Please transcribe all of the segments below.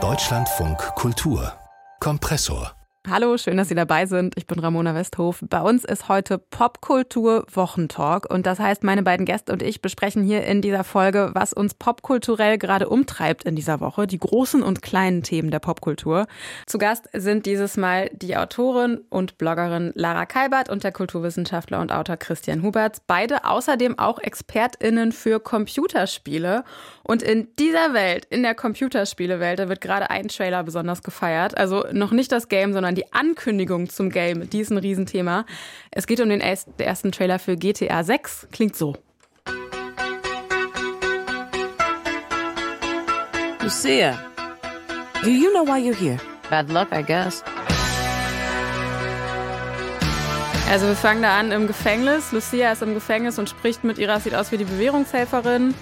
Deutschlandfunk Kultur Kompressor Hallo, schön, dass Sie dabei sind. Ich bin Ramona Westhof. Bei uns ist heute Popkultur Wochentalk und das heißt, meine beiden Gäste und ich besprechen hier in dieser Folge, was uns popkulturell gerade umtreibt in dieser Woche, die großen und kleinen Themen der Popkultur. Zu Gast sind dieses Mal die Autorin und Bloggerin Lara Kalbert und der Kulturwissenschaftler und Autor Christian Huberts, beide außerdem auch Expertinnen für Computerspiele. Und in dieser Welt, in der Computerspielewelt, da wird gerade ein Trailer besonders gefeiert. Also noch nicht das Game, sondern die Ankündigung zum Game, die ist ein Riesenthema. Es geht um den ersten Trailer für GTA 6. Klingt so. Lucia, do you know why you're here? Bad luck, I guess. Also wir fangen da an im Gefängnis. Lucia ist im Gefängnis und spricht mit ihrer, sieht aus wie die Bewährungshelferin.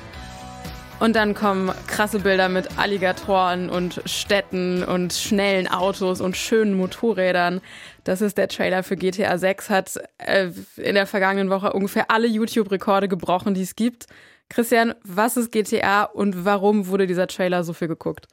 Und dann kommen krasse Bilder mit Alligatoren und Städten und schnellen Autos und schönen Motorrädern. Das ist der Trailer für GTA 6, hat äh, in der vergangenen Woche ungefähr alle YouTube-Rekorde gebrochen, die es gibt. Christian, was ist GTA und warum wurde dieser Trailer so viel geguckt?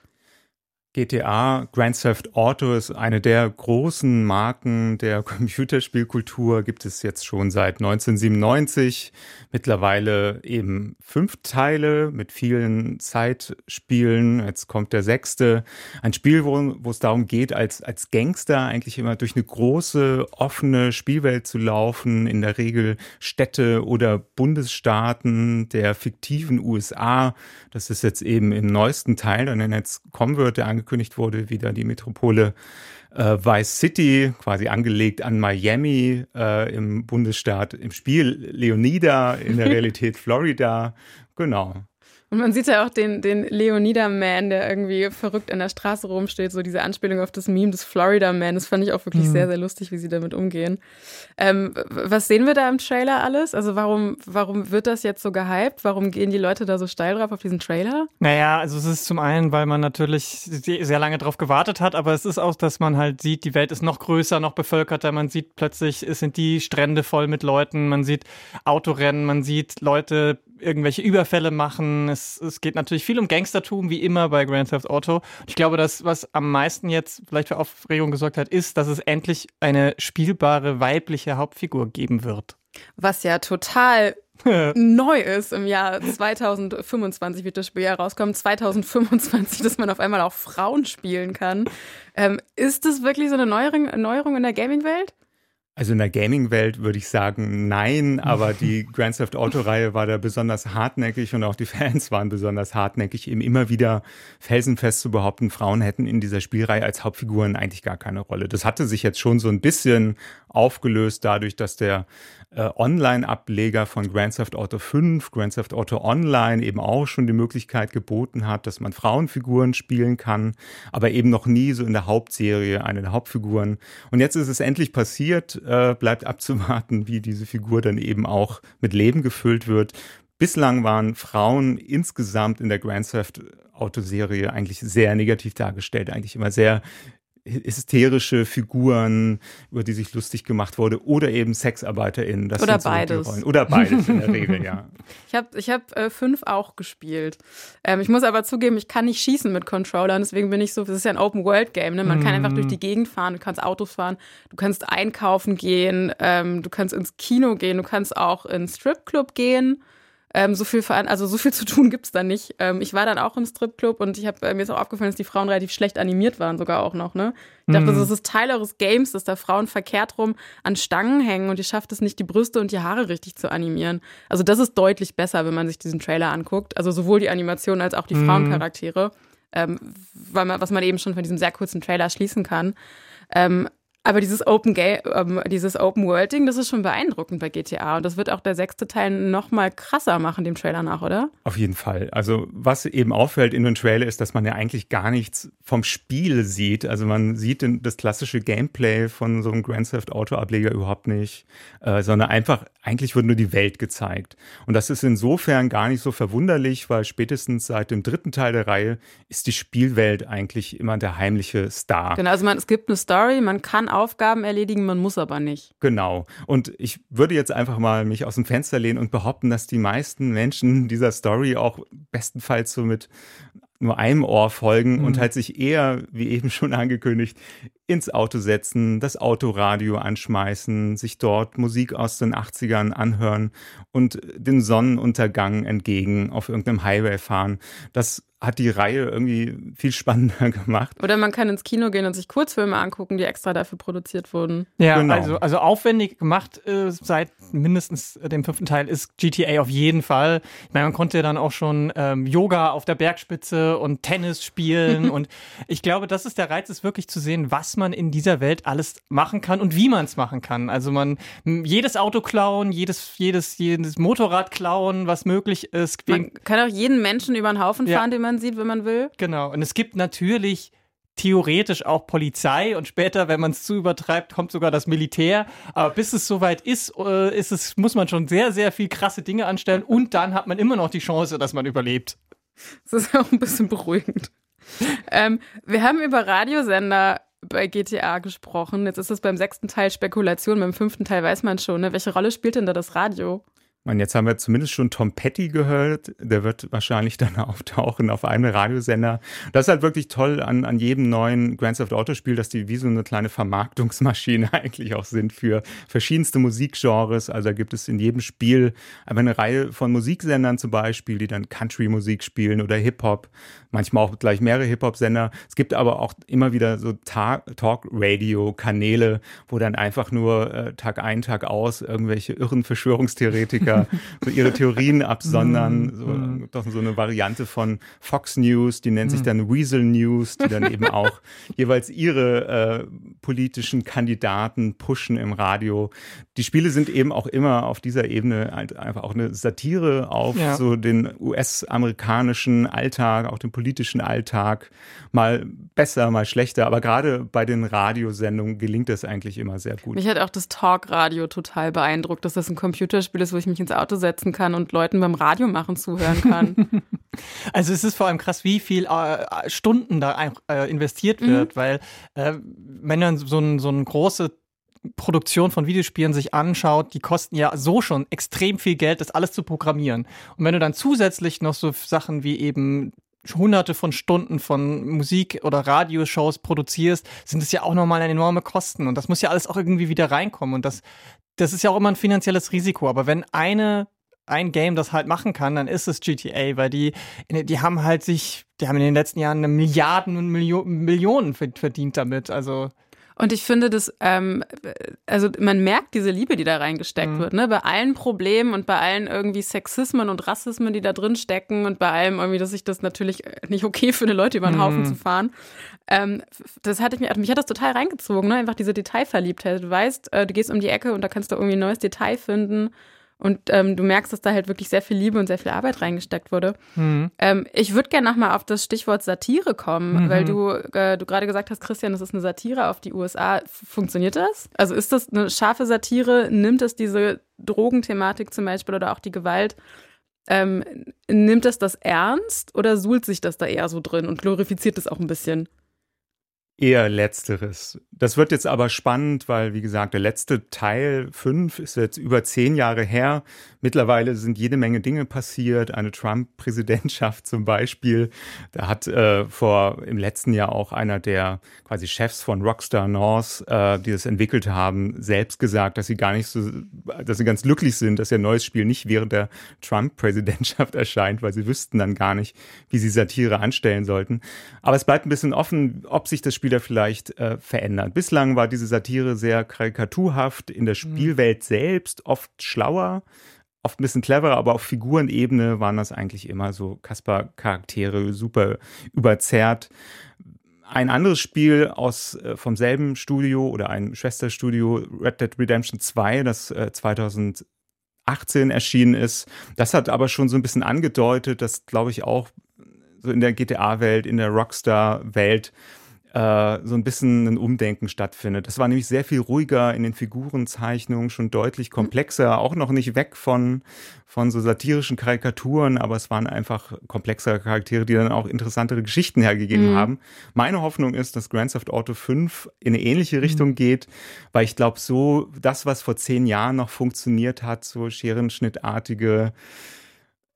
GTA Grand Theft Auto ist eine der großen Marken der Computerspielkultur, gibt es jetzt schon seit 1997. Mittlerweile eben fünf Teile mit vielen Zeitspielen. Jetzt kommt der sechste. Ein Spiel, wo, wo es darum geht, als, als Gangster eigentlich immer durch eine große, offene Spielwelt zu laufen. In der Regel Städte oder Bundesstaaten der fiktiven USA. Das ist jetzt eben im neuesten Teil, den jetzt kommen wird, der angekündigt wurde, wieder die Metropole äh, Vice City, quasi angelegt an Miami äh, im Bundesstaat, im Spiel Leonida, in der Realität Florida. Genau. Und man sieht ja auch den, den Leonida Man, der irgendwie verrückt an der Straße rumsteht, so diese Anspielung auf das Meme des Florida Man. Das fand ich auch wirklich mhm. sehr, sehr lustig, wie sie damit umgehen. Ähm, was sehen wir da im Trailer alles? Also warum, warum wird das jetzt so gehypt? Warum gehen die Leute da so steil drauf auf diesen Trailer? Naja, also es ist zum einen, weil man natürlich sehr lange drauf gewartet hat, aber es ist auch, dass man halt sieht, die Welt ist noch größer, noch bevölkerter. Man sieht plötzlich, es sind die Strände voll mit Leuten, man sieht Autorennen, man sieht Leute irgendwelche Überfälle machen. Es, es geht natürlich viel um Gangstertum, wie immer bei Grand Theft Auto. Ich glaube, das, was am meisten jetzt vielleicht für Aufregung gesorgt hat, ist, dass es endlich eine spielbare weibliche Hauptfigur geben wird. Was ja total neu ist im Jahr 2025 wird das Spiel ja rauskommen, 2025, dass man auf einmal auch Frauen spielen kann. Ähm, ist das wirklich so eine Neuerung, Neuerung in der Gaming-Welt? Also in der Gaming-Welt würde ich sagen, nein, aber die Grand Theft Auto-Reihe war da besonders hartnäckig und auch die Fans waren besonders hartnäckig, eben immer wieder felsenfest zu behaupten, Frauen hätten in dieser Spielreihe als Hauptfiguren eigentlich gar keine Rolle. Das hatte sich jetzt schon so ein bisschen aufgelöst dadurch, dass der äh, Online-Ableger von Grand Theft Auto 5, Grand Theft Auto Online eben auch schon die Möglichkeit geboten hat, dass man Frauenfiguren spielen kann, aber eben noch nie so in der Hauptserie eine der Hauptfiguren. Und jetzt ist es endlich passiert, äh, bleibt abzuwarten, wie diese Figur dann eben auch mit Leben gefüllt wird. Bislang waren Frauen insgesamt in der Grand Theft Auto-Serie eigentlich sehr negativ dargestellt, eigentlich immer sehr hysterische Figuren, über die sich lustig gemacht wurde, oder eben SexarbeiterInnen. Das oder beides. So oder beides in der Regel, ja. Ich habe ich hab, äh, fünf auch gespielt. Ähm, ich muss aber zugeben, ich kann nicht schießen mit Controllern, deswegen bin ich so, das ist ja ein Open-World-Game, ne? Man mm. kann einfach durch die Gegend fahren, du kannst Autos fahren, du kannst einkaufen gehen, ähm, du kannst ins Kino gehen, du kannst auch ins Stripclub gehen. Ähm, so viel also so viel zu tun gibt's da nicht. Ähm, ich war dann auch im Stripclub und ich habe äh, mir ist auch aufgefallen, dass die Frauen relativ schlecht animiert waren, sogar auch noch. Ne? Ich dachte, mhm. das ist Teil eures Games, dass da Frauen verkehrt rum an Stangen hängen und ihr schafft es nicht, die Brüste und die Haare richtig zu animieren. Also das ist deutlich besser, wenn man sich diesen Trailer anguckt. Also sowohl die Animation als auch die mhm. Frauencharaktere, ähm, weil man, was man eben schon von diesem sehr kurzen Trailer schließen kann. Ähm, aber dieses Open Game, ähm, dieses Open World Ding, das ist schon beeindruckend bei GTA und das wird auch der sechste Teil noch mal krasser machen dem Trailer nach, oder? Auf jeden Fall. Also was eben auffällt in dem Trailer ist, dass man ja eigentlich gar nichts vom Spiel sieht. Also man sieht das klassische Gameplay von so einem Grand Theft Auto Ableger überhaupt nicht, äh, sondern einfach eigentlich wird nur die Welt gezeigt. Und das ist insofern gar nicht so verwunderlich, weil spätestens seit dem dritten Teil der Reihe ist die Spielwelt eigentlich immer der heimliche Star. Genau, also man, es gibt eine Story, man kann Aufgaben erledigen, man muss aber nicht. Genau. Und ich würde jetzt einfach mal mich aus dem Fenster lehnen und behaupten, dass die meisten Menschen dieser Story auch bestenfalls so mit nur einem Ohr folgen Mhm. und halt sich eher, wie eben schon angekündigt, ins Auto setzen, das Autoradio anschmeißen, sich dort Musik aus den 80ern anhören und den Sonnenuntergang entgegen auf irgendeinem Highway fahren. Das hat die Reihe irgendwie viel spannender gemacht. Oder man kann ins Kino gehen und sich Kurzfilme angucken, die extra dafür produziert wurden. Ja, Genau. also, also aufwendig gemacht äh, seit mindestens äh, dem fünften Teil ist GTA auf jeden Fall. Ich meine, man konnte dann auch schon ähm, Yoga auf der Bergspitze und Tennis spielen und ich glaube, das ist der Reiz, ist wirklich zu sehen, was man in dieser Welt alles machen kann und wie man es machen kann. Also man jedes Auto klauen, jedes, jedes, jedes Motorrad klauen, was möglich ist. Man kann auch jeden Menschen über den Haufen Ja. fahren, den man sieht, wenn man will. Genau. Und es gibt natürlich theoretisch auch Polizei und später, wenn man es zu übertreibt, kommt sogar das Militär. Aber bis es soweit ist, äh, ist es, muss man schon sehr, sehr viel krasse Dinge anstellen und dann hat man immer noch die Chance, dass man überlebt. Das ist auch ein bisschen beruhigend. ähm, wir haben über Radiosender bei GTA gesprochen. Jetzt ist es beim sechsten Teil Spekulation, beim fünften Teil weiß man schon. Ne? Welche Rolle spielt denn da das Radio? Und jetzt haben wir zumindest schon Tom Petty gehört. Der wird wahrscheinlich dann auftauchen auf einem Radiosender. Das ist halt wirklich toll an, an jedem neuen Grand Theft Auto Spiel, dass die wie so eine kleine Vermarktungsmaschine eigentlich auch sind für verschiedenste Musikgenres. Also da gibt es in jedem Spiel aber eine Reihe von Musiksendern zum Beispiel, die dann Country-Musik spielen oder Hip-Hop. Manchmal auch gleich mehrere Hip-Hop-Sender. Es gibt aber auch immer wieder so Ta- Talk-Radio-Kanäle, wo dann einfach nur äh, Tag ein, Tag aus irgendwelche irren Verschwörungstheoretiker so ihre Theorien absondern. So, doch so eine Variante von Fox News, die nennt sich dann Weasel News, die dann eben auch jeweils ihre äh, politischen Kandidaten pushen im Radio. Die Spiele sind eben auch immer auf dieser Ebene halt einfach auch eine Satire auf Ja. so den US-amerikanischen Alltag, auch den politischen Alltag. Mal besser, mal schlechter. Aber gerade bei den Radiosendungen gelingt das eigentlich immer sehr gut. Mich hat auch das Talkradio total beeindruckt, dass das ein Computerspiel ist, wo ich mich ins Auto setzen kann und Leuten beim Radio machen zuhören kann. Also es ist vor allem krass, wie viel äh, Stunden da ein- äh, investiert wird, weil äh, wenn man so, ein, so eine große Produktion von Videospielen sich anschaut, die kosten ja so schon extrem viel Geld, das alles zu programmieren. Und wenn du dann zusätzlich noch so Sachen wie eben hunderte von Stunden von Musik- oder Radioshows produzierst, sind es ja auch nochmal enorme Kosten. Und das muss ja alles auch irgendwie wieder reinkommen. Und das, das ist ja auch immer ein finanzielles Risiko. Aber wenn eine ein Game das halt machen kann, dann ist es GTA, weil die, die haben halt sich, die haben in den letzten Jahren eine Milliarden und Millio Millionen ver- verdient damit. Also Und ich finde das, ähm, also man merkt diese Liebe, die da reingesteckt Mhm. wird, ne? Bei allen Problemen und bei allen irgendwie Sexismen und Rassismen, die da drin stecken und bei allem irgendwie, dass ich das natürlich nicht okay finde, Leute über den Haufen Mhm. zu fahren. Ähm, das hatte ich mir, mich hat das total reingezogen, ne? Einfach diese Detailverliebtheit. Du weißt, äh, du gehst um die Ecke und da kannst du irgendwie ein neues Detail finden. Und ähm, du merkst, dass da halt wirklich sehr viel Liebe und sehr viel Arbeit reingesteckt wurde. hm. Ähm, ich würde gerne nochmal auf das Stichwort Satire kommen, Mhm. weil du, äh, du gerade gesagt hast, Christian, das ist eine Satire auf die USA. Funktioniert das? Also ist das eine scharfe Satire? Nimmt es diese Drogenthematik zum Beispiel oder auch die Gewalt? Ähm, nimmt das das ernst oder suhlt sich das da eher so drin und glorifiziert es auch ein bisschen? Eher letzteres. Das wird jetzt aber spannend, weil, wie gesagt, der letzte Teil 5 ist jetzt über zehn Jahre her. Mittlerweile sind jede Menge Dinge passiert. Eine Trump-Präsidentschaft zum Beispiel. Da hat äh, vor im letzten Jahr auch einer der quasi Chefs von Rockstar North, äh, die das entwickelt haben, selbst gesagt, dass sie gar nicht so, dass sie ganz glücklich sind, dass ihr neues Spiel nicht während der Trump-Präsidentschaft erscheint, weil sie wüssten dann gar nicht, wie sie Satire anstellen sollten. Aber es bleibt ein bisschen offen, ob sich das Spiel da vielleicht äh, verändert. Bislang war diese Satire sehr karikaturhaft, in der Spielwelt selbst oft schlauer, oft ein bisschen cleverer, aber auf Figurenebene waren das eigentlich immer so Kasper-Charaktere, super überzerrt. Ein anderes Spiel aus äh, vom selben Studio oder ein Schwesterstudio, Red Dead Redemption 2, das äh, 2018 erschienen ist, das hat aber schon so ein bisschen angedeutet, dass, glaube ich, auch so in der GTA-Welt, in der Rockstar-Welt äh, so ein bisschen ein Umdenken stattfindet. Das war nämlich sehr viel ruhiger in den Figurenzeichnungen, schon deutlich komplexer, auch noch nicht weg von, von so satirischen Karikaturen, aber es waren einfach komplexere Charaktere, die dann auch interessantere Geschichten hergegeben Mhm. haben. Meine Hoffnung ist, dass Grand Theft Auto 5 in eine ähnliche Richtung geht, weil ich glaube, so das, was vor zehn Jahren noch funktioniert hat, so scherenschnittartige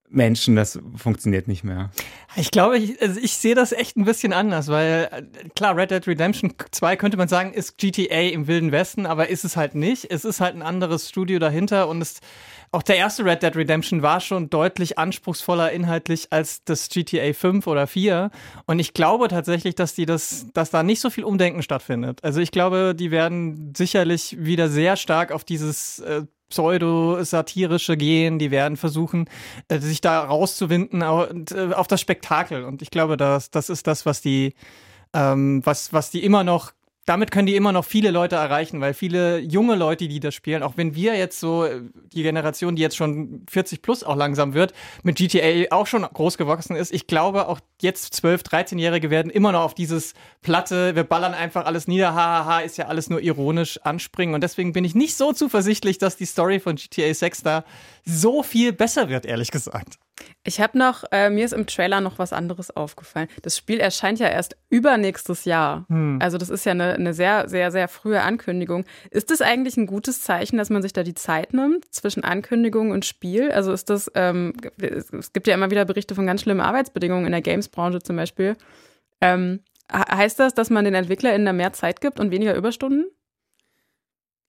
Menschen, das funktioniert nicht mehr. Ich glaube, ich, also ich sehe das echt ein bisschen anders, weil äh, klar, Red Dead Redemption 2 könnte man sagen, ist GTA im Wilden Westen, aber ist es halt nicht. Es ist halt ein anderes Studio dahinter und es auch der erste Red Dead Redemption war schon deutlich anspruchsvoller inhaltlich als das GTA 5 oder 4. Und ich glaube tatsächlich, dass die das, dass da nicht so viel Umdenken stattfindet. Also ich glaube, die werden sicherlich wieder sehr stark auf dieses äh, pseudo-satirische gehen, die werden versuchen, äh, sich da rauszuwinden äh, auf das Spektakel. Und ich glaube, das, das ist das, was die, ähm, was, was die immer noch damit können die immer noch viele Leute erreichen, weil viele junge Leute, die das spielen, auch wenn wir jetzt so, äh, die Generation, die jetzt schon 40 plus auch langsam wird, mit GTA auch schon groß gewachsen ist, ich glaube auch jetzt 12, 13-Jährige werden immer noch auf dieses Platte, wir ballern einfach alles nieder, hahaha, ist ja alles nur ironisch anspringen. Und deswegen bin ich nicht so zuversichtlich, dass die Story von GTA 6 da so viel besser wird, ehrlich gesagt. Ich habe noch, äh, mir ist im Trailer noch was anderes aufgefallen. Das Spiel erscheint ja erst übernächstes Jahr. Hm. Also das ist ja eine, eine sehr, sehr, sehr frühe Ankündigung. Ist das eigentlich ein gutes Zeichen, dass man sich da die Zeit nimmt zwischen Ankündigung und Spiel? Also ist das, ähm, es gibt ja immer wieder Berichte von ganz schlimmen Arbeitsbedingungen in der Games-Branche zum Beispiel. Ähm, heißt das, dass man den EntwicklerInnen da mehr Zeit gibt und weniger Überstunden?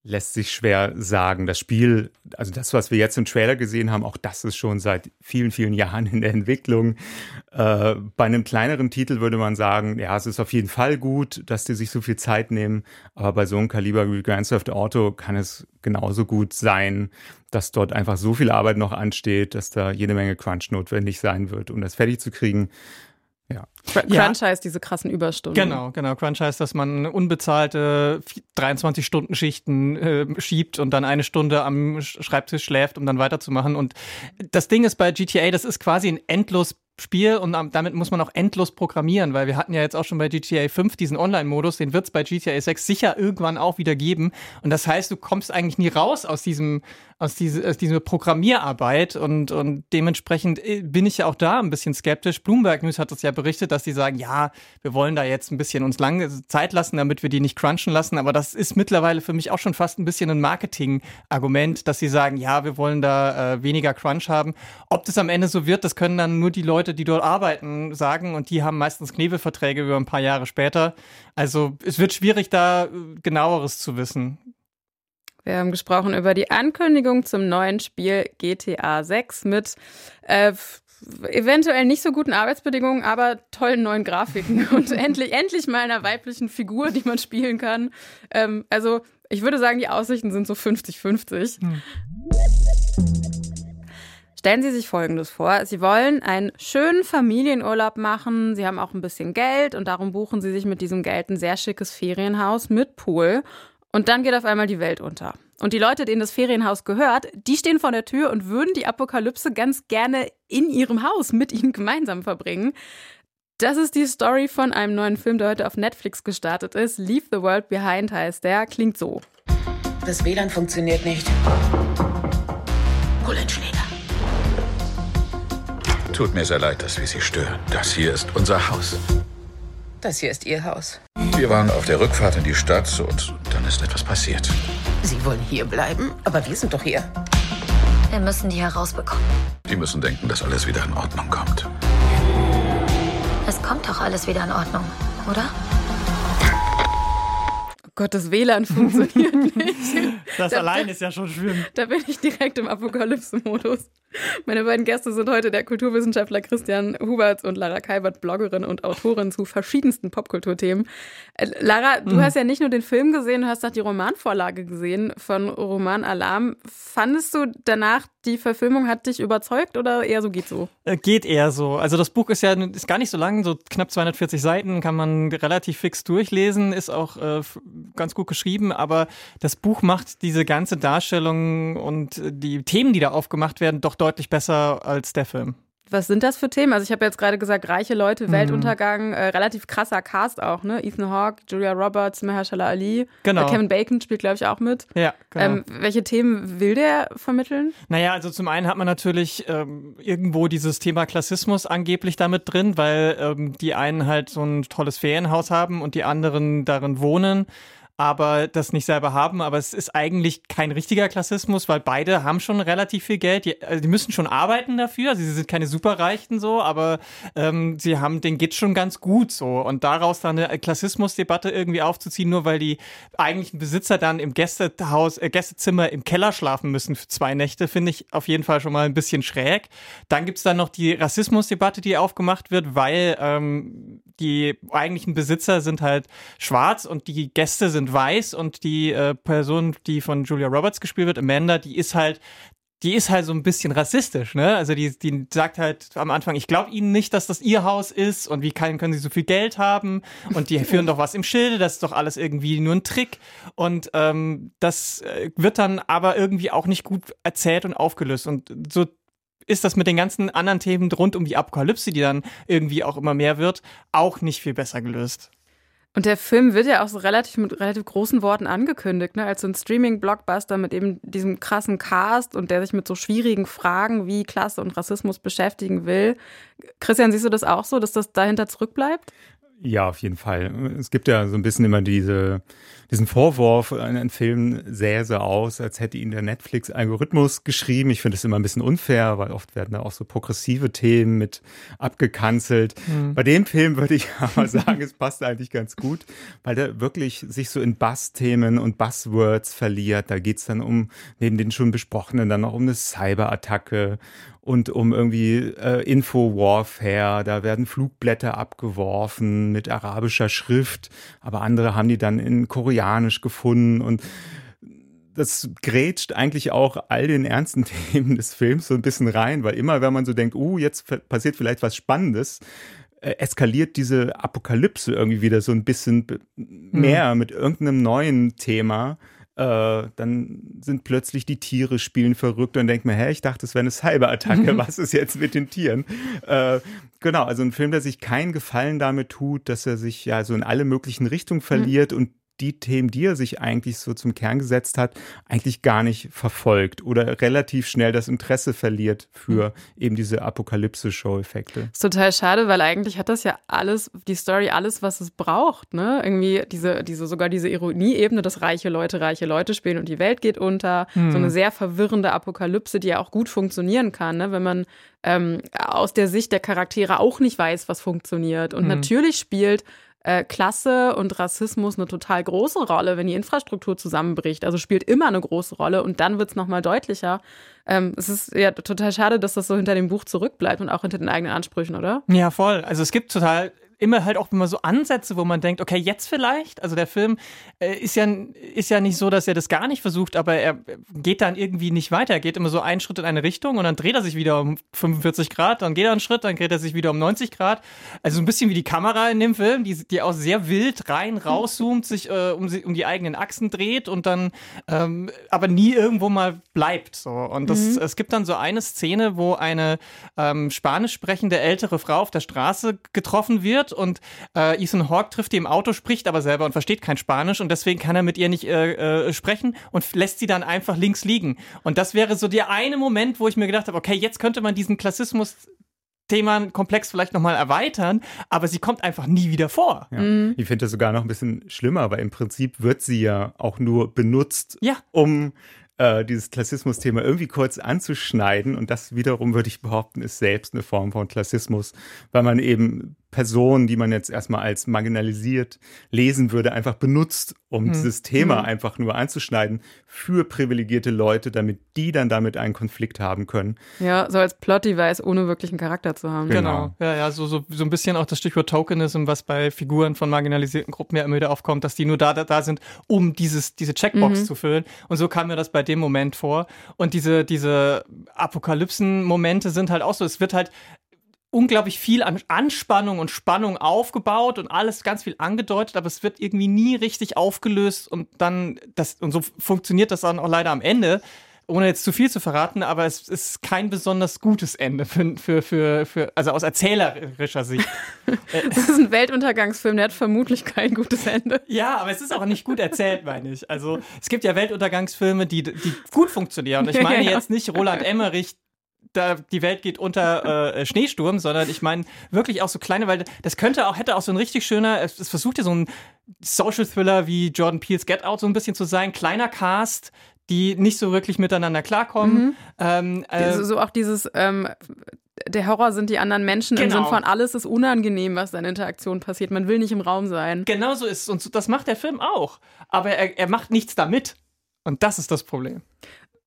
Lässt sich schwer sagen. Das Spiel, also das, was wir jetzt im Trailer gesehen haben, auch das ist schon seit vielen, vielen Jahren in der Entwicklung. Äh, bei einem kleineren Titel würde man sagen, ja, es ist auf jeden Fall gut, dass die sich so viel Zeit nehmen, aber bei so einem Kaliber wie Grand Theft Auto kann es genauso gut sein, dass dort einfach so viel Arbeit noch ansteht, dass da jede Menge Crunch notwendig sein wird, um das fertig zu kriegen. Ja. Crunch ja. heißt diese krassen Überstunden. Genau, genau. Crunch heißt, dass man unbezahlte 23-Stunden-Schichten äh, schiebt und dann eine Stunde am Schreibtisch schläft, um dann weiterzumachen. Und das Ding ist bei GTA, das ist quasi ein endlos Spiel und damit muss man auch endlos programmieren, weil wir hatten ja jetzt auch schon bei GTA 5 diesen Online-Modus, den wird es bei GTA 6 sicher irgendwann auch wieder geben. Und das heißt, du kommst eigentlich nie raus aus diesem, aus, diese, aus dieser Programmierarbeit und, und dementsprechend äh, bin ich ja auch da ein bisschen skeptisch. Bloomberg News hat das ja berichtet, dass die sagen, ja, wir wollen da jetzt ein bisschen uns lange Zeit lassen, damit wir die nicht crunchen lassen. Aber das ist mittlerweile für mich auch schon fast ein bisschen ein Marketing-Argument, dass sie sagen, ja, wir wollen da äh, weniger Crunch haben. Ob das am Ende so wird, das können dann nur die Leute Leute, die dort arbeiten, sagen und die haben meistens Knebelverträge über ein paar Jahre später. Also es wird schwierig, da äh, genaueres zu wissen. Wir haben gesprochen über die Ankündigung zum neuen Spiel GTA 6 mit äh, eventuell nicht so guten Arbeitsbedingungen, aber tollen neuen Grafiken und endlich, endlich mal einer weiblichen Figur, die man spielen kann. Ähm, also ich würde sagen, die Aussichten sind so 50-50. Hm. Stellen Sie sich Folgendes vor. Sie wollen einen schönen Familienurlaub machen. Sie haben auch ein bisschen Geld und darum buchen Sie sich mit diesem Geld ein sehr schickes Ferienhaus mit Pool. Und dann geht auf einmal die Welt unter. Und die Leute, denen das Ferienhaus gehört, die stehen vor der Tür und würden die Apokalypse ganz gerne in ihrem Haus mit ihnen gemeinsam verbringen. Das ist die Story von einem neuen Film, der heute auf Netflix gestartet ist. Leave the World Behind heißt der. Klingt so. Das WLAN funktioniert nicht. Hol einen Schläger. Tut mir sehr leid, dass wir Sie stören. Das hier ist unser Haus. Das hier ist Ihr Haus. Wir waren auf der Rückfahrt in die Stadt und dann ist etwas passiert. Sie wollen hier bleiben? Aber wir sind doch hier. Wir müssen die herausbekommen. Die müssen denken, dass alles wieder in Ordnung kommt. Es kommt doch alles wieder in Ordnung, oder? Gott, das WLAN funktioniert nicht. Das da, allein ist ja schon schlimm. Da bin ich direkt im Apokalypse-Modus. Meine beiden Gäste sind heute der Kulturwissenschaftler Christian Huberts und Lara Kalbert, Bloggerin und Autorin zu verschiedensten Popkulturthemen. Äh, Lara, du mhm. hast ja nicht nur den Film gesehen, du hast auch die Romanvorlage gesehen von Roman Alarm. Fandest du danach, die Verfilmung hat dich überzeugt oder eher so geht so? Äh, geht eher so. Also das Buch ist ja ist gar nicht so lang, so knapp 240 Seiten, kann man relativ fix durchlesen, ist auch äh, ganz gut geschrieben, aber das Buch macht diese ganze Darstellung und die Themen, die da aufgemacht werden, doch deutlich besser als der Film. Was sind das für Themen? Also ich habe jetzt gerade gesagt, reiche Leute, mhm. Weltuntergang, äh, relativ krasser Cast auch, ne? Ethan Hawke, Julia Roberts, Mahershala Ali. Genau. Äh, Kevin Bacon spielt, glaube ich, auch mit. Ja, genau. Ähm, welche Themen will der vermitteln? Naja, also zum einen hat man natürlich ähm, irgendwo dieses Thema Klassismus angeblich damit drin, weil ähm, die einen halt so ein tolles Ferienhaus haben und die anderen darin wohnen. Aber das nicht selber haben. Aber es ist eigentlich kein richtiger Klassismus, weil beide haben schon relativ viel Geld. Die, also die müssen schon arbeiten dafür. Sie sind keine Superreichen so, aber ähm, sie haben, denen geht schon ganz gut so. Und daraus dann eine Klassismusdebatte irgendwie aufzuziehen, nur weil die eigentlichen Besitzer dann im Gästehaus, äh, Gästezimmer im Keller schlafen müssen für zwei Nächte, finde ich auf jeden Fall schon mal ein bisschen schräg. Dann gibt's dann noch die Rassismusdebatte, die aufgemacht wird, weil ähm, die eigentlichen Besitzer sind halt schwarz und die Gäste sind weiß und die äh, Person, die von Julia Roberts gespielt wird, Amanda, die ist halt die ist halt so ein bisschen rassistisch, ne? Also die, die sagt halt am Anfang, ich glaube ihnen nicht, dass das ihr Haus ist und wie kann, können sie so viel Geld haben und die führen doch was im Schilde, das ist doch alles irgendwie nur ein Trick und ähm, das äh, wird dann aber irgendwie auch nicht gut erzählt und aufgelöst und so ist das mit den ganzen anderen Themen rund um die Apokalypse, die dann irgendwie auch immer mehr wird, auch nicht viel besser gelöst. Und der Film wird ja auch so relativ mit relativ großen Worten angekündigt, ne? als so ein Streaming-Blockbuster mit eben diesem krassen Cast und der sich mit so schwierigen Fragen wie Klasse und Rassismus beschäftigen will. Christian, siehst du das auch so, dass das dahinter zurückbleibt? Ja, auf jeden Fall. Es gibt ja so ein bisschen immer diese, diesen Vorwurf, ein Film sähe so aus, als hätte ihn der Netflix-Algorithmus geschrieben. Ich finde es immer ein bisschen unfair, weil oft werden da auch so progressive Themen mit abgekanzelt. Mhm. Bei dem Film würde ich aber sagen, es passt eigentlich ganz gut, weil der wirklich sich so in Bass-Themen und Buzzwords verliert. Da geht's dann um, neben den schon besprochenen, dann noch um eine Cyberattacke und um irgendwie äh, Info-Warfare. Da werden Flugblätter abgeworfen mit arabischer Schrift, aber andere haben die dann in Koreanisch gefunden und das grätscht eigentlich auch all den ernsten Themen des Films so ein bisschen rein, weil immer, wenn man so denkt, uh, jetzt passiert vielleicht was Spannendes, äh, eskaliert diese Apokalypse irgendwie wieder so ein bisschen mehr mhm. mit irgendeinem neuen Thema äh, dann sind plötzlich die Tiere spielen verrückt und denkt mir, hä, ich dachte, es wäre eine Cyberattacke, was ist jetzt mit den Tieren? Äh, genau, also ein Film, der sich keinen Gefallen damit tut, dass er sich ja so in alle möglichen Richtungen verliert mhm. und die Themen, die er sich eigentlich so zum Kern gesetzt hat, eigentlich gar nicht verfolgt oder relativ schnell das Interesse verliert für mhm. eben diese Apokalypse-Show-Effekte. Ist total schade, weil eigentlich hat das ja alles, die Story, alles, was es braucht, ne? Irgendwie diese, diese, sogar diese Ironie-Ebene, dass reiche Leute reiche Leute spielen und die Welt geht unter. Mhm. So eine sehr verwirrende Apokalypse, die ja auch gut funktionieren kann, ne? Wenn man ähm, aus der Sicht der Charaktere auch nicht weiß, was funktioniert. Und mhm. natürlich spielt äh, Klasse und Rassismus eine total große Rolle, wenn die Infrastruktur zusammenbricht. Also spielt immer eine große Rolle und dann wird es nochmal deutlicher. Ähm, es ist ja total schade, dass das so hinter dem Buch zurückbleibt und auch hinter den eigenen Ansprüchen, oder? Ja, voll. Also es gibt total immer halt auch immer so Ansätze, wo man denkt, okay, jetzt vielleicht. Also der Film äh, ist, ja, ist ja nicht so, dass er das gar nicht versucht, aber er geht dann irgendwie nicht weiter. Er geht immer so einen Schritt in eine Richtung und dann dreht er sich wieder um 45 Grad, dann geht er einen Schritt, dann dreht er sich wieder um 90 Grad. Also ein bisschen wie die Kamera in dem Film, die, die auch sehr wild rein, rauszoomt, sich äh, um, um die eigenen Achsen dreht und dann ähm, aber nie irgendwo mal bleibt. So. Und das, mhm. es gibt dann so eine Szene, wo eine ähm, spanisch sprechende ältere Frau auf der Straße getroffen wird wird und äh, Ethan Hawke trifft die im Auto, spricht aber selber und versteht kein Spanisch und deswegen kann er mit ihr nicht äh, äh, sprechen und lässt sie dann einfach links liegen. Und das wäre so der eine Moment, wo ich mir gedacht habe, okay, jetzt könnte man diesen Klassismus Themenkomplex vielleicht nochmal erweitern, aber sie kommt einfach nie wieder vor. Ja. Mhm. Ich finde das sogar noch ein bisschen schlimmer, weil im Prinzip wird sie ja auch nur benutzt, ja. um äh, dieses Klassismus-Thema irgendwie kurz anzuschneiden. Und das wiederum, würde ich behaupten, ist selbst eine Form von Klassismus, weil man eben Personen, die man jetzt erstmal als marginalisiert lesen würde, einfach benutzt, um hm. dieses Thema hm. einfach nur anzuschneiden für privilegierte Leute, damit die dann damit einen Konflikt haben können. Ja, so als Plot-Device, ohne wirklichen Charakter zu haben. Genau. genau. Ja, ja, so, so, so ein bisschen auch das Stichwort Tokenism, was bei Figuren von marginalisierten Gruppen ja immer wieder aufkommt, dass die nur da, da, da sind, um dieses, diese Checkbox mhm. zu füllen. Und so kam mir das bei dem Moment vor. Und diese, diese Apokalypsen-Momente sind halt auch so, es wird halt unglaublich viel an Anspannung und Spannung aufgebaut und alles ganz viel angedeutet, aber es wird irgendwie nie richtig aufgelöst und dann das und so funktioniert das dann auch leider am Ende. Ohne jetzt zu viel zu verraten, aber es ist kein besonders gutes Ende für, für, für, für also aus erzählerischer Sicht. das ist ein Weltuntergangsfilm, der hat vermutlich kein gutes Ende. Ja, aber es ist auch nicht gut erzählt, meine ich. Also es gibt ja Weltuntergangsfilme, die, die gut funktionieren. Und ich meine jetzt nicht Roland Emmerich, da die Welt geht unter äh, Schneesturm, sondern ich meine wirklich auch so kleine, weil das könnte auch, hätte auch so ein richtig schöner, es, es versucht ja so ein Social Thriller wie Jordan Peele's Get Out so ein bisschen zu sein. Kleiner Cast, die nicht so wirklich miteinander klarkommen. Mhm. Ähm, äh, so, so, auch dieses, ähm, der Horror sind die anderen Menschen genau. im Sinne von alles ist unangenehm, was in Interaktion passiert. Man will nicht im Raum sein. Genau so ist es. Und das macht der Film auch. Aber er, er macht nichts damit. Und das ist das Problem.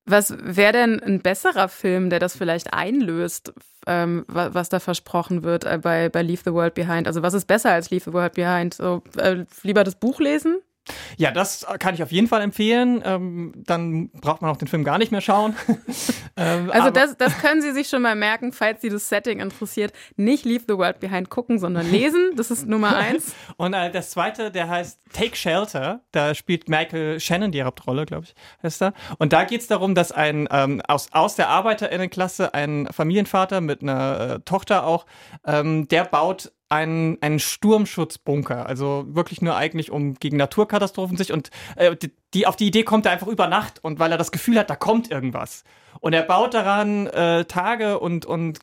Was wäre denn ein besserer Film, der das vielleicht einlöst, ähm, was, was, da versprochen wird äh, bei, bei Leave the World Behind? Also was ist besser als Leave the World Behind? So, äh, lieber das Buch lesen? Ja, das kann ich auf jeden Fall empfehlen. Ähm, dann braucht man auch den Film gar nicht mehr schauen. ähm, also das, das können Sie sich schon mal merken, falls Sie das Setting interessiert. Nicht Leave the World Behind gucken, sondern lesen. Das ist Nummer eins. Und äh, das zweite, der heißt Take Shelter. Da spielt Michael Shannon die Hauptrolle, glaube ich, heißt er. Und da geht es darum, dass ein ähm, aus, aus der Arbeiterinnenklasse ein Familienvater mit einer äh, Tochter auch, ähm, der baut einen, einen Sturmschutzbunker. Also wirklich nur eigentlich um gegen Naturkatastrophen sich und äh, die, die, auf die Idee kommt er einfach über Nacht und weil er das Gefühl hat, da kommt irgendwas. Und er baut daran äh, Tage und, und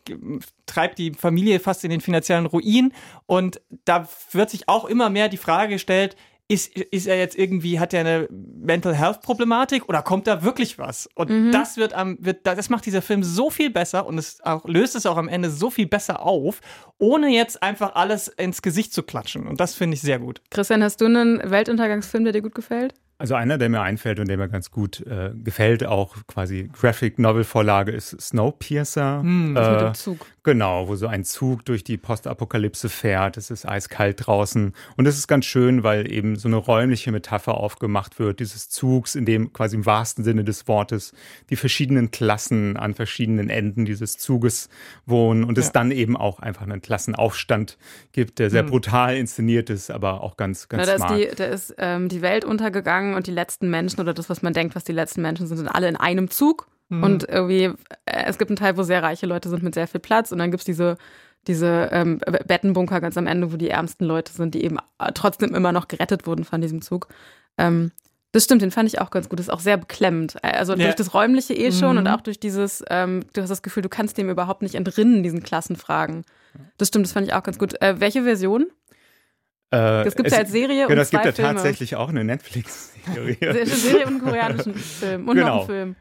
treibt die Familie fast in den finanziellen Ruin. Und da wird sich auch immer mehr die Frage gestellt, ist, ist er jetzt irgendwie, hat er eine Mental Health Problematik oder kommt da wirklich was? Und mhm. das wird am, wird, das macht dieser Film so viel besser und es auch, löst es auch am Ende so viel besser auf, ohne jetzt einfach alles ins Gesicht zu klatschen. Und das finde ich sehr gut. Christian, hast du einen Weltuntergangsfilm, der dir gut gefällt? Also einer, der mir einfällt und der mir ganz gut äh, gefällt, auch quasi Graphic Novel Vorlage ist Snowpiercer. Hm, äh, mit dem Zug. Genau, wo so ein Zug durch die Postapokalypse fährt. Es ist eiskalt draußen und es ist ganz schön, weil eben so eine räumliche Metapher aufgemacht wird dieses Zugs, in dem quasi im wahrsten Sinne des Wortes die verschiedenen Klassen an verschiedenen Enden dieses Zuges wohnen und ja. es dann eben auch einfach einen Klassenaufstand gibt, der sehr hm. brutal inszeniert ist, aber auch ganz ganz Na, da smart. Ist die, da ist ähm, die Welt untergegangen und die letzten Menschen oder das, was man denkt, was die letzten Menschen sind, sind alle in einem Zug. Mhm. Und irgendwie, äh, es gibt einen Teil, wo sehr reiche Leute sind mit sehr viel Platz und dann gibt es diese diese ähm, Bettenbunker ganz am Ende, wo die ärmsten Leute sind, die eben äh, trotzdem immer noch gerettet wurden von diesem Zug. Ähm, das stimmt, den fand ich auch ganz gut. Das ist auch sehr beklemmend. Also ja. durch das Räumliche eh schon mhm. und auch durch dieses, ähm, du hast das Gefühl, du kannst dem überhaupt nicht entrinnen, diesen Klassenfragen. Das stimmt, das fand ich auch ganz gut. Äh, welche Version? Äh, das gibt es ja als Serie genau, und es gibt ja Filme. tatsächlich auch eine Netflix-Serie. eine Serie und einen koreanischen Film und genau. noch einen Film.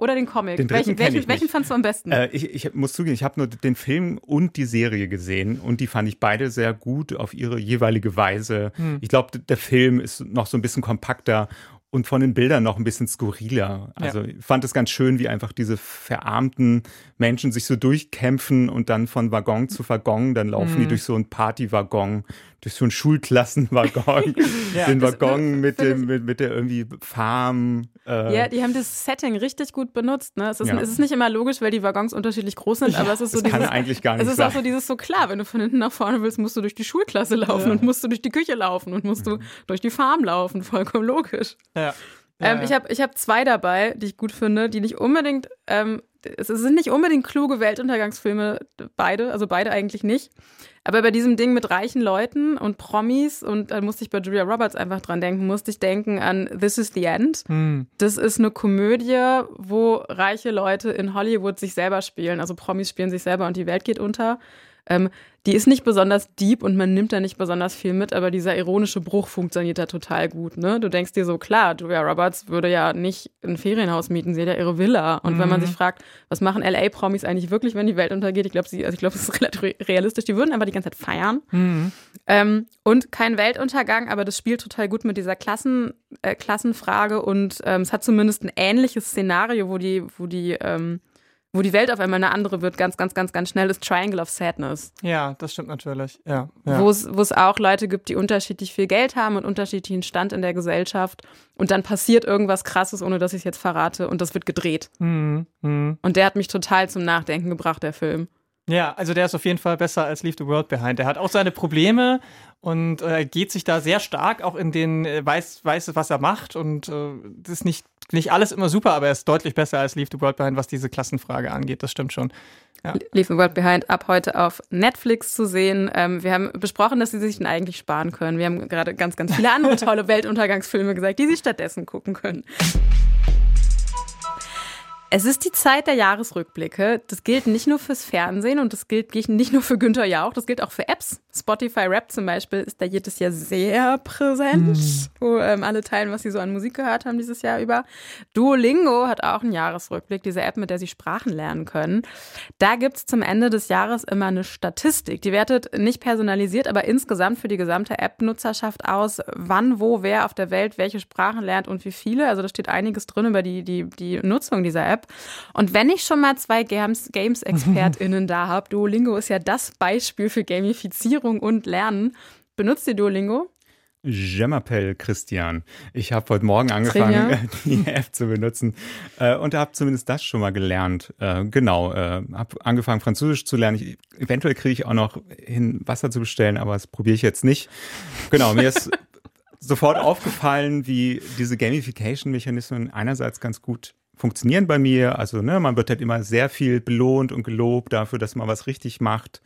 Oder den Comic. Den welchen, welchen, welchen fandst du am besten? Äh, ich, ich, muss zugeben, ich habe nur den Film und die Serie gesehen und die fand ich beide sehr gut auf ihre jeweilige Weise. Hm. Ich glaube, der Film ist noch so ein bisschen kompakter und von den Bildern noch ein bisschen skurriler. Also ja. ich fand es ganz schön, wie einfach diese verarmten Menschen sich so durchkämpfen und dann von Waggon zu Waggon, dann laufen mhm. die durch so einen Partywaggon, durch so einen Schulklassenwaggon, ja, den Waggon mit dem mit, mit der irgendwie Farm. Äh ja, die haben das Setting richtig gut benutzt. Ne? Es, ist, ja. es ist nicht immer logisch, weil die Waggons unterschiedlich groß sind, aber es ist so das dieses, kann eigentlich gar nicht Es ist sein. auch so dieses so klar, wenn du von hinten nach vorne willst, musst du durch die Schulklasse laufen und musst du durch die Küche laufen und musst du mhm. durch die Farm laufen, vollkommen logisch. Ja. Ähm, ich habe ich hab zwei dabei, die ich gut finde, die nicht unbedingt, ähm, es sind nicht unbedingt kluge Weltuntergangsfilme, beide, also beide eigentlich nicht. Aber bei diesem Ding mit reichen Leuten und Promis, und da musste ich bei Julia Roberts einfach dran denken, musste ich denken an This is the End. Hm. Das ist eine Komödie, wo reiche Leute in Hollywood sich selber spielen. Also Promis spielen sich selber und die Welt geht unter. Ähm, die ist nicht besonders deep und man nimmt da nicht besonders viel mit, aber dieser ironische Bruch funktioniert da total gut. Ne? Du denkst dir so, klar, Julia Roberts würde ja nicht ein Ferienhaus mieten, sie hat ja ihre Villa. Und mhm. wenn man mhm. sich fragt, was machen LA-Promis eigentlich wirklich, wenn die Welt untergeht, ich glaube, also ich glaube, es ist relativ realistisch, die würden einfach die ganze Zeit feiern. Mhm. Ähm, und kein Weltuntergang, aber das spielt total gut mit dieser Klassen, äh, Klassenfrage und ähm, es hat zumindest ein ähnliches Szenario, wo die, wo die ähm, wo die Welt auf einmal eine andere wird, ganz, ganz, ganz, ganz schnell, ist Triangle of Sadness. Ja, das stimmt natürlich. Ja, ja. Wo es auch Leute gibt, die unterschiedlich viel Geld haben und unterschiedlichen Stand in der Gesellschaft. Und dann passiert irgendwas Krasses, ohne dass ich es jetzt verrate, und das wird gedreht. Mhm. Mhm. Und der hat mich total zum Nachdenken gebracht, der Film. Ja, also der ist auf jeden Fall besser als Leave the World Behind. Der hat auch seine Probleme und äh, geht sich da sehr stark auch in den, äh, weiß, weiß, was er macht und äh, das ist nicht nicht alles immer super, aber er ist deutlich besser als Leave the World Behind, was diese Klassenfrage angeht. Das stimmt schon. Ja. Leave the World Behind ab heute auf Netflix zu sehen. Ähm, wir haben besprochen, dass sie sich den eigentlich sparen können. Wir haben gerade ganz, ganz viele andere tolle Weltuntergangsfilme gesagt, die sie stattdessen gucken können. Es ist die Zeit der Jahresrückblicke. Das gilt nicht nur fürs Fernsehen und das gilt nicht nur für Günther Jauch, das gilt auch für Apps. Spotify Rap zum Beispiel ist da jedes Jahr sehr präsent, hm. wo ähm, alle teilen, was sie so an Musik gehört haben dieses Jahr über. Duolingo hat auch einen Jahresrückblick, diese App, mit der sie Sprachen lernen können. Da gibt es zum Ende des Jahres immer eine Statistik. Die wertet nicht personalisiert, aber insgesamt für die gesamte App-Nutzerschaft aus, wann, wo, wer auf der Welt welche Sprachen lernt und wie viele. Also da steht einiges drin über die, die, die Nutzung dieser App. Und wenn ich schon mal zwei Games-ExpertInnen da habe, Duolingo ist ja das Beispiel für Gamifizierung und Lernen. Benutzt ihr Duolingo? Je m'appelle Christian. Ich habe heute Morgen angefangen, die App zu benutzen äh, und habe zumindest das schon mal gelernt. Äh, genau, äh, habe angefangen Französisch zu lernen. Ich, eventuell kriege ich auch noch hin, Wasser zu bestellen, aber das probiere ich jetzt nicht. Genau, mir ist sofort aufgefallen, wie diese Gamification-Mechanismen einerseits ganz gut funktionieren bei mir. Also ne, man wird halt immer sehr viel belohnt und gelobt dafür, dass man was richtig macht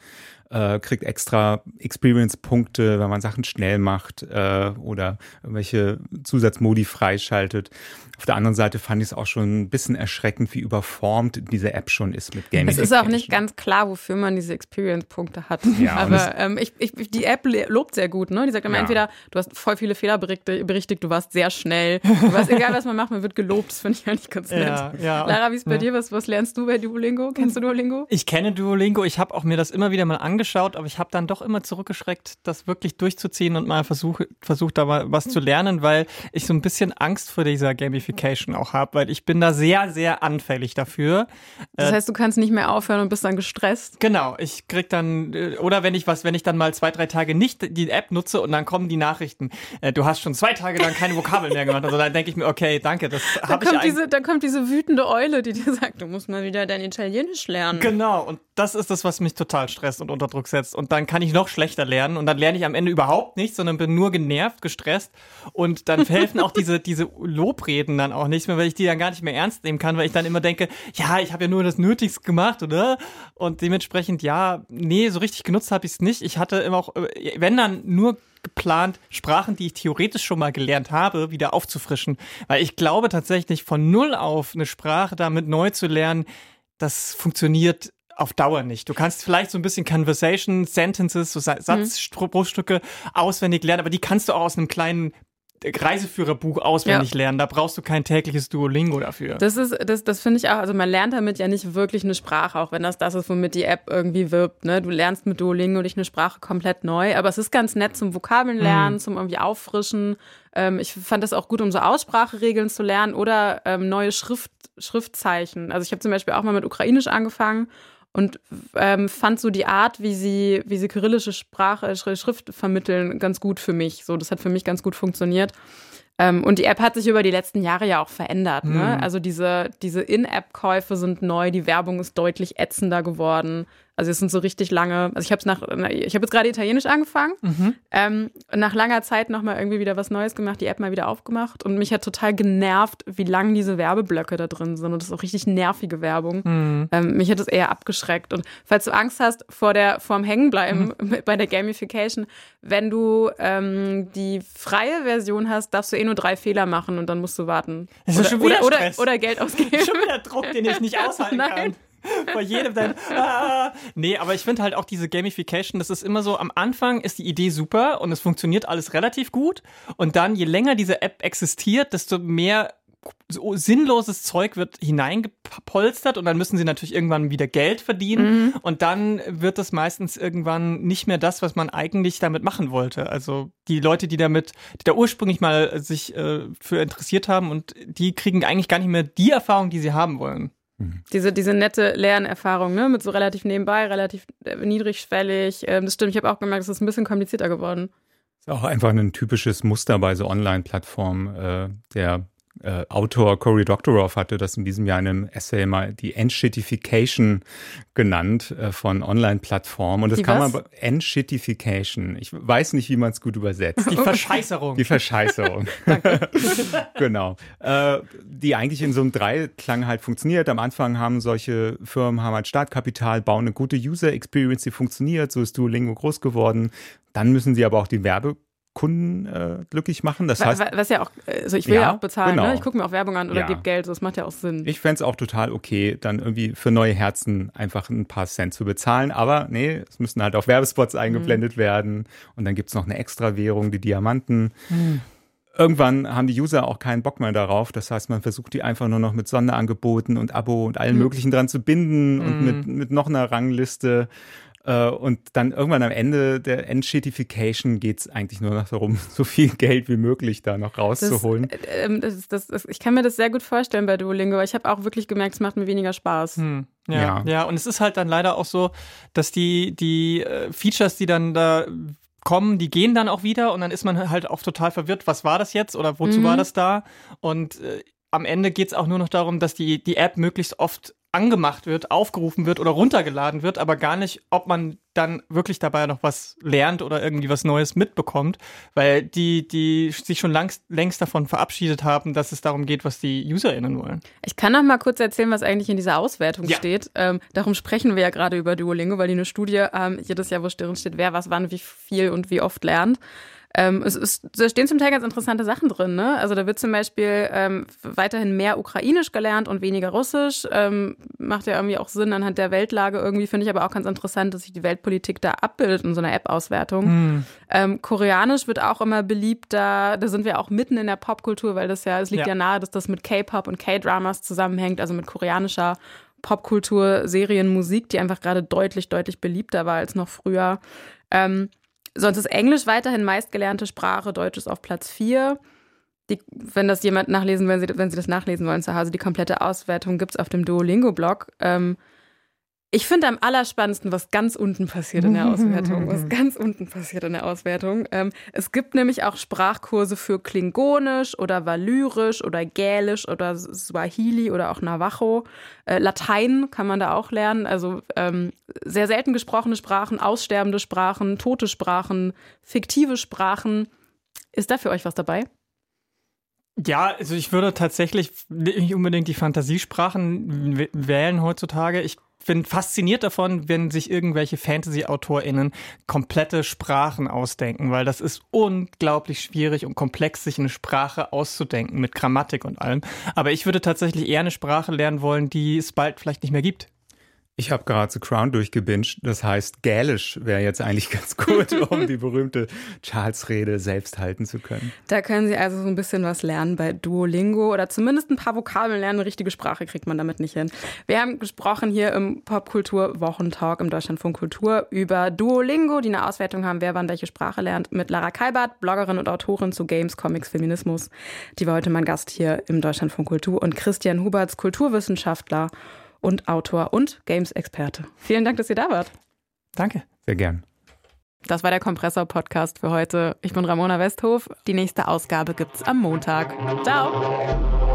äh, kriegt extra Experience-Punkte, wenn man Sachen schnell macht äh, oder irgendwelche Zusatzmodi freischaltet. Auf der anderen Seite fand ich es auch schon ein bisschen erschreckend, wie überformt diese App schon ist mit Gaming. Es ist auch nicht ganz klar, wofür man diese Experience-Punkte hat. Ja, Aber ähm, ich, ich, die App lobt sehr gut. Ne? Die sagt immer ja. entweder, du hast voll viele Fehler berichtigt, du warst sehr schnell. Du warst, egal, was man macht, man wird gelobt. Das finde ich eigentlich ganz nett. Ja, ja. Lara, wie ist bei dir? Was, was lernst du bei Duolingo? Kennst du Duolingo? Ich kenne Duolingo. Ich habe auch mir das immer wieder mal angeschaut angeschaut, aber ich habe dann doch immer zurückgeschreckt, das wirklich durchzuziehen und mal versuche, versucht da mal was zu lernen, weil ich so ein bisschen Angst vor dieser Gamification auch habe, weil ich bin da sehr, sehr anfällig dafür. Das heißt, du kannst nicht mehr aufhören und bist dann gestresst? Genau, ich krieg dann, äh, oder wenn ich was, wenn ich dann mal zwei, drei Tage nicht die App nutze und dann kommen die Nachrichten, äh, du hast schon zwei Tage lang keine Vokabeln mehr gemacht. Also dann denke ich mir, okay, danke, das habe ich diese, Dann kommt diese wütende Eule, die dir sagt, du musst mal wieder dein Italienisch lernen. Genau, und das ist das, was mich total stresst und unter Druck setzt. Und dann kann ich noch schlechter lernen. Und dann lerne ich am Ende überhaupt nichts, sondern bin nur genervt, gestresst. Und dann helfen auch diese, diese Lobreden dann auch nicht mehr, weil ich die dann gar nicht mehr ernst nehmen kann, weil ich dann immer denke, ja, ich habe ja nur das Nötigste gemacht, oder? Und dementsprechend, ja, nee, so richtig genutzt habe ich es nicht. Ich hatte immer auch, äh, wenn dann nur geplant, Sprachen, die ich theoretisch schon mal gelernt habe, wieder aufzufrischen. Weil ich glaube tatsächlich, von null auf eine Sprache damit neu zu lernen, das funktioniert auf Dauer nicht. Du kannst vielleicht so ein bisschen Conversation, Sentences, so Satzbruchstücke mhm. auswendig lernen, aber die kannst du auch aus einem kleinen Reiseführerbuch auswendig ja. lernen. Da brauchst du kein tägliches Duolingo dafür. Das ist, das, das finde ich auch. Also man lernt damit ja nicht wirklich eine Sprache, auch wenn das das ist, womit die App irgendwie wirbt. Ne? Du lernst mit Duolingo nicht eine Sprache komplett neu, aber es ist ganz nett zum Vokabeln lernen, mhm. zum irgendwie auffrischen. Ähm, ich fand das auch gut, um so Ausspracheregeln zu lernen oder ähm, neue Schrift, Schriftzeichen. Also ich habe zum Beispiel auch mal mit Ukrainisch angefangen und ähm, fand so die Art, wie sie, wie sie kyrillische Sprache, äh, Schrift vermitteln, ganz gut für mich. So, das hat für mich ganz gut funktioniert. Ähm, und die App hat sich über die letzten Jahre ja auch verändert. Ne? Mhm. Also diese, diese In-App-Käufe sind neu, die Werbung ist deutlich ätzender geworden. Also es sind so richtig lange, also ich habe nach, ich habe jetzt gerade Italienisch angefangen, mhm. ähm, nach langer Zeit nochmal irgendwie wieder was Neues gemacht, die App mal wieder aufgemacht und mich hat total genervt, wie lang diese Werbeblöcke da drin sind und das ist auch richtig nervige Werbung. Mhm. Ähm, mich hat das eher abgeschreckt und falls du Angst hast vor der vorm Hängenbleiben mhm. bei der Gamification, wenn du ähm, die freie Version hast, darfst du eh nur drei Fehler machen und dann musst du warten. Das ist oder, schon wieder oder, oder, oder, Geld ausgeben. Schon wieder Druck, den ich nicht aushalten Nein. kann. Bei jedem dann. Ah. Nee, aber ich finde halt auch diese Gamification, das ist immer so, am Anfang ist die Idee super und es funktioniert alles relativ gut. Und dann, je länger diese App existiert, desto mehr so sinnloses Zeug wird hineingepolstert und dann müssen sie natürlich irgendwann wieder Geld verdienen mhm. und dann wird das meistens irgendwann nicht mehr das, was man eigentlich damit machen wollte. Also die Leute, die damit, die da ursprünglich mal sich äh, für interessiert haben und die kriegen eigentlich gar nicht mehr die Erfahrung, die sie haben wollen. Mhm. Diese, diese nette Lernerfahrung, ne, mit so relativ nebenbei, relativ äh, niedrigschwellig. Ähm, das stimmt, ich habe auch gemerkt, es ist ein bisschen komplizierter geworden. Ist auch einfach ein typisches Muster bei so Online-Plattformen. Äh, der äh, Autor Cory Doctorow hatte das in diesem Jahr in einem Essay mal die Entshittification genannt äh, von Online-Plattformen. Und das die kann was? man Entshittification. Ich weiß nicht, wie man es gut übersetzt. Die Verscheißerung. Die Verscheißerung. genau. Äh, die eigentlich in so einem Dreiklang halt funktioniert. Am Anfang haben solche Firmen haben halt Startkapital, bauen eine gute User Experience, die funktioniert. So ist Duolingo groß geworden. Dann müssen sie aber auch die Werbe Kunden äh, glücklich machen. Das heißt, was ja auch, also ich will ja, Ja, auch bezahlen, genau. ne? ich gucke mir auch Werbung an oder Ja. gebe Geld, das macht ja auch Sinn. ich fänd's auch total okay, dann irgendwie für neue Herzen einfach ein paar Cent zu bezahlen. Aber nee, es müssen halt auch Werbespots eingeblendet werden. Und dann gibt's noch eine Extrawährung, die Diamanten. Irgendwann haben die User auch keinen Bock mehr darauf. Das heißt, man versucht die einfach nur noch mit Sonderangeboten und Abo und allen möglichen dran zu binden und mit, mit noch einer Rangliste. Äh, Und dann irgendwann am Ende der Endshitification geht's eigentlich nur noch darum, so viel Geld wie möglich da noch rauszuholen. Das, äh, ähm, das, das, das, ich kann mir das sehr gut vorstellen bei Duolingo. Ich habe auch wirklich gemerkt, es macht mir weniger Spaß. Hm, ja, Ja. ja, und es ist halt dann leider auch so, dass die, die äh, Features, die dann da kommen, die gehen dann auch wieder und dann ist man halt auch total verwirrt, was war das jetzt oder wozu Mhm. war das da? Und äh, am Ende geht es auch nur noch darum, dass die, die App möglichst oft angemacht wird, aufgerufen wird oder runtergeladen wird, aber gar nicht, ob man dann wirklich dabei noch was lernt oder irgendwie was Neues mitbekommt, weil die, die sich schon langst, längst davon verabschiedet haben, dass es darum geht, was die UserInnen wollen. Ich kann noch mal kurz erzählen, was eigentlich in dieser Auswertung Ja. steht. Ähm, darum sprechen wir ja gerade über Duolingo, weil die eine Studie ähm, jedes Jahr, wo drin steht, wer was wann, wie viel und wie oft lernt. Ähm, es ist, da stehen zum Teil ganz interessante Sachen drin. Ne? Also da wird zum Beispiel ähm, weiterhin mehr Ukrainisch gelernt und weniger Russisch. Ähm, macht ja irgendwie auch Sinn anhand der Weltlage. Irgendwie finde ich aber auch ganz interessant, dass sich die Weltpolitik da abbildet in so einer App-Auswertung. Ähm, Koreanisch wird auch immer beliebter. Da sind wir auch mitten in der Popkultur, weil das ja, es liegt ja, Ja. nahe, dass das mit K-Pop und K-Dramas zusammenhängt, also mit koreanischer Popkultur, Serien, Musik, die einfach gerade deutlich, deutlich beliebter war als noch früher. Ähm, sonst ist Englisch weiterhin meistgelernte Sprache, Deutsch ist auf Platz 4. Die, wenn das jemand nachlesen, wenn Sie, wenn Sie das nachlesen wollen zu Hause, die komplette Auswertung gibt es auf dem Duolingo-Blog. Ähm, ich finde am allerspannendsten, was ganz unten passiert in der Auswertung. Was ganz unten passiert in der Auswertung. Ähm, es gibt nämlich auch Sprachkurse für Klingonisch oder Valyrisch oder Gälisch oder Swahili oder auch Navajo. Äh, Latein kann man da auch lernen. Also ähm, sehr selten gesprochene Sprachen, aussterbende Sprachen, tote Sprachen, fiktive Sprachen. Ist da für euch was dabei? Ja, also ich würde tatsächlich nicht unbedingt die Fantasiesprachen wählen heutzutage. Ich bin fasziniert davon, wenn sich irgendwelche Fantasy-AutorInnen komplette Sprachen ausdenken, weil das ist unglaublich schwierig und komplex, sich eine Sprache auszudenken mit Grammatik und allem. Aber ich würde tatsächlich eher eine Sprache lernen wollen, die es bald vielleicht nicht mehr gibt. Ich habe gerade The Crown durchgebinged. Das heißt, Gälisch wäre jetzt eigentlich ganz gut, um die berühmte Charles-Rede selbst halten zu können. Da können Sie also so ein bisschen was lernen bei Duolingo oder zumindest ein paar Vokabeln lernen. Eine richtige Sprache kriegt man damit nicht hin. Wir haben gesprochen hier im Popkultur-Wochentalk im Deutschlandfunk Kultur über Duolingo, die eine Auswertung haben, wer wann welche Sprache lernt, mit Lara Kalbert, Bloggerin und Autorin zu Games, Comics, Feminismus. Die war heute mein Gast hier im Deutschlandfunk Kultur und Christian Huberts, Kulturwissenschaftler und Autor und Games-Experte. Vielen Dank, dass ihr da wart. Danke. Sehr gern. Das war der Kompressor-Podcast für heute. Ich bin Ramona Westhof. Die nächste Ausgabe gibt's am Montag. Ciao!